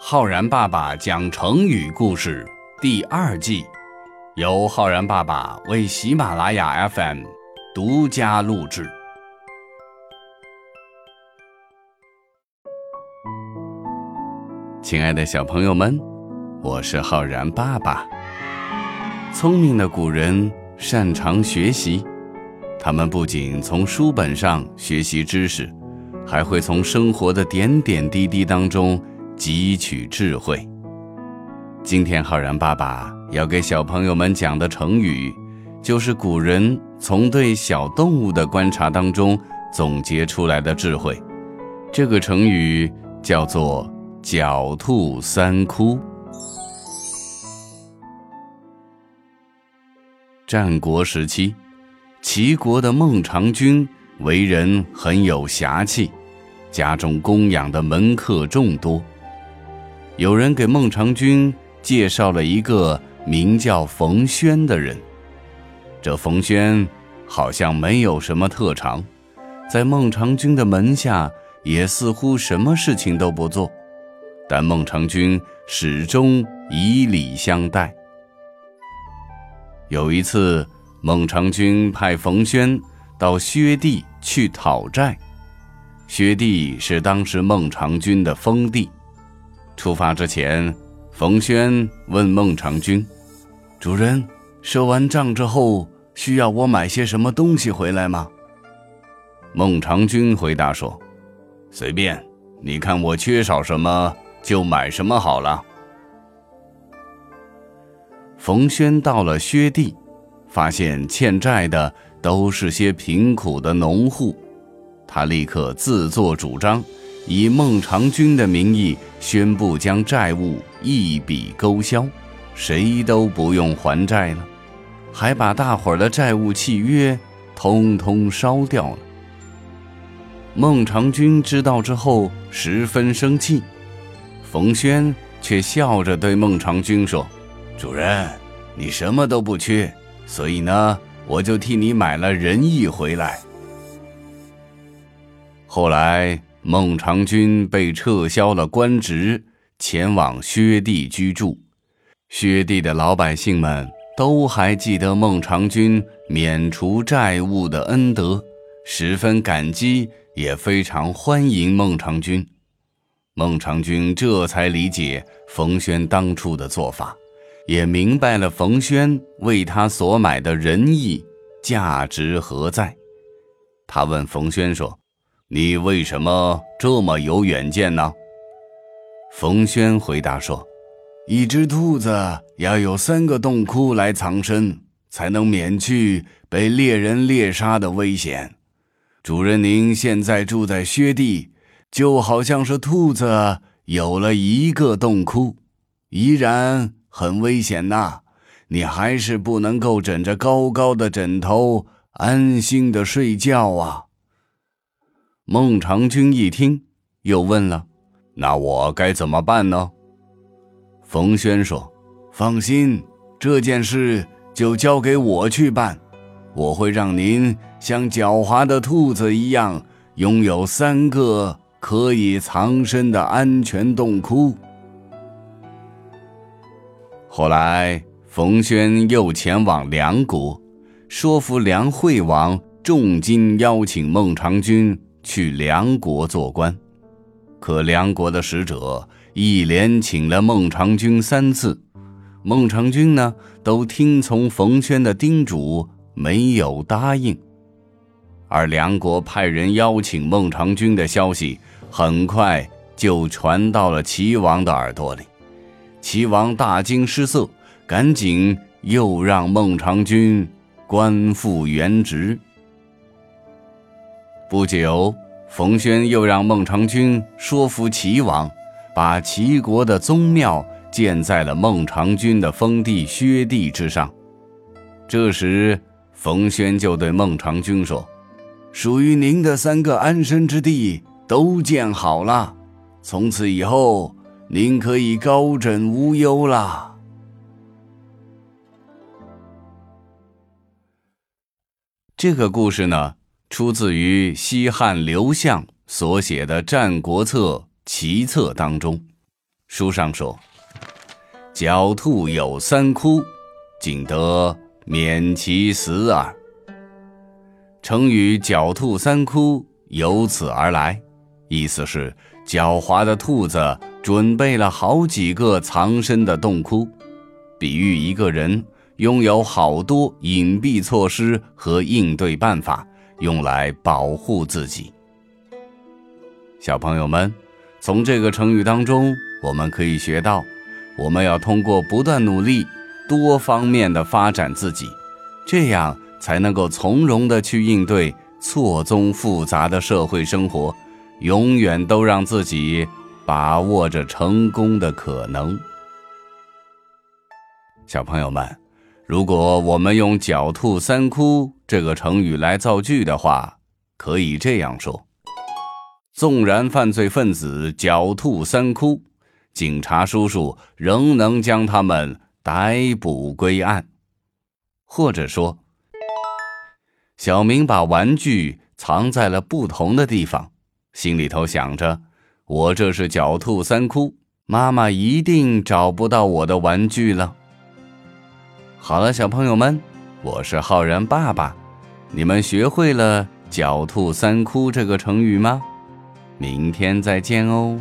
浩然爸爸讲成语故事第二季，由浩然爸爸为喜马拉雅 FM 独家录制。亲爱的小朋友们，我是浩然爸爸。聪明的古人擅长学习，他们不仅从书本上学习知识，还会从生活的点点滴滴当中。汲取智慧。今天浩然爸爸要给小朋友们讲的成语，就是古人从对小动物的观察当中总结出来的智慧。这个成语叫做“狡兔三窟”。战国时期，齐国的孟尝君为人很有侠气，家中供养的门客众多。有人给孟尝君介绍了一个名叫冯轩的人。这冯轩好像没有什么特长，在孟尝君的门下也似乎什么事情都不做，但孟尝君始终以礼相待。有一次，孟尝君派冯轩到薛地去讨债，薛地是当时孟尝君的封地。出发之前，冯轩问孟尝君：“主人，收完账之后，需要我买些什么东西回来吗？”孟尝君回答说：“随便，你看我缺少什么，就买什么好了。”冯轩到了薛地，发现欠债的都是些贫苦的农户，他立刻自作主张。以孟尝君的名义宣布将债务一笔勾销，谁都不用还债了，还把大伙儿的债务契约通通烧掉了。孟尝君知道之后十分生气，冯轩却笑着对孟尝君说：“主人，你什么都不缺，所以呢，我就替你买了仁义回来。”后来。孟尝君被撤销了官职，前往薛地居住。薛地的老百姓们都还记得孟尝君免除债务的恩德，十分感激，也非常欢迎孟尝君。孟尝君这才理解冯轩当初的做法，也明白了冯轩为他所买的仁义价值何在。他问冯轩说。你为什么这么有远见呢？冯轩回答说：“一只兔子要有三个洞窟来藏身，才能免去被猎人猎杀的危险。主人，您现在住在薛地，就好像是兔子有了一个洞窟，依然很危险呐。你还是不能够枕着高高的枕头安心的睡觉啊。”孟尝君一听，又问了：“那我该怎么办呢？”冯轩说：“放心，这件事就交给我去办。我会让您像狡猾的兔子一样，拥有三个可以藏身的安全洞窟。”后来，冯轩又前往梁国，说服梁惠王重金邀请孟尝君。去梁国做官，可梁国的使者一连请了孟尝君三次，孟尝君呢都听从冯轩的叮嘱，没有答应。而梁国派人邀请孟尝君的消息，很快就传到了齐王的耳朵里，齐王大惊失色，赶紧又让孟尝君官复原职。不久，冯轩又让孟尝君说服齐王，把齐国的宗庙建在了孟尝君的封地薛地之上。这时，冯轩就对孟尝君说：“属于您的三个安身之地都建好了，从此以后，您可以高枕无忧了。”这个故事呢？出自于西汉刘向所写的《战国策·齐策》当中。书上说：“狡兔有三窟，仅得免其死耳。”成语“狡兔三窟”由此而来，意思是狡猾的兔子准备了好几个藏身的洞窟，比喻一个人拥有好多隐蔽措施和应对办法，用来保护自己。小朋友们，从这个成语当中。我们可以学到，我们要通过不断努力，多方面的发展自己，这样才能够从容的去应对错综复杂的社会生活，永远都让自己把握着成功的可能。小朋友们，如果我们用“狡兔三窟”这个成语来造句的话，可以这样说：纵然犯罪分子狡兔三窟。警察叔叔仍能将他们逮捕归案，或者说，小明把玩具藏在了不同的地方，心里头想着：“我这是狡兔三窟，妈妈一定找不到我的玩具了。”好了，小朋友们，我是浩然爸爸，你们学会了“狡兔三窟”这个成语吗？明天再见哦。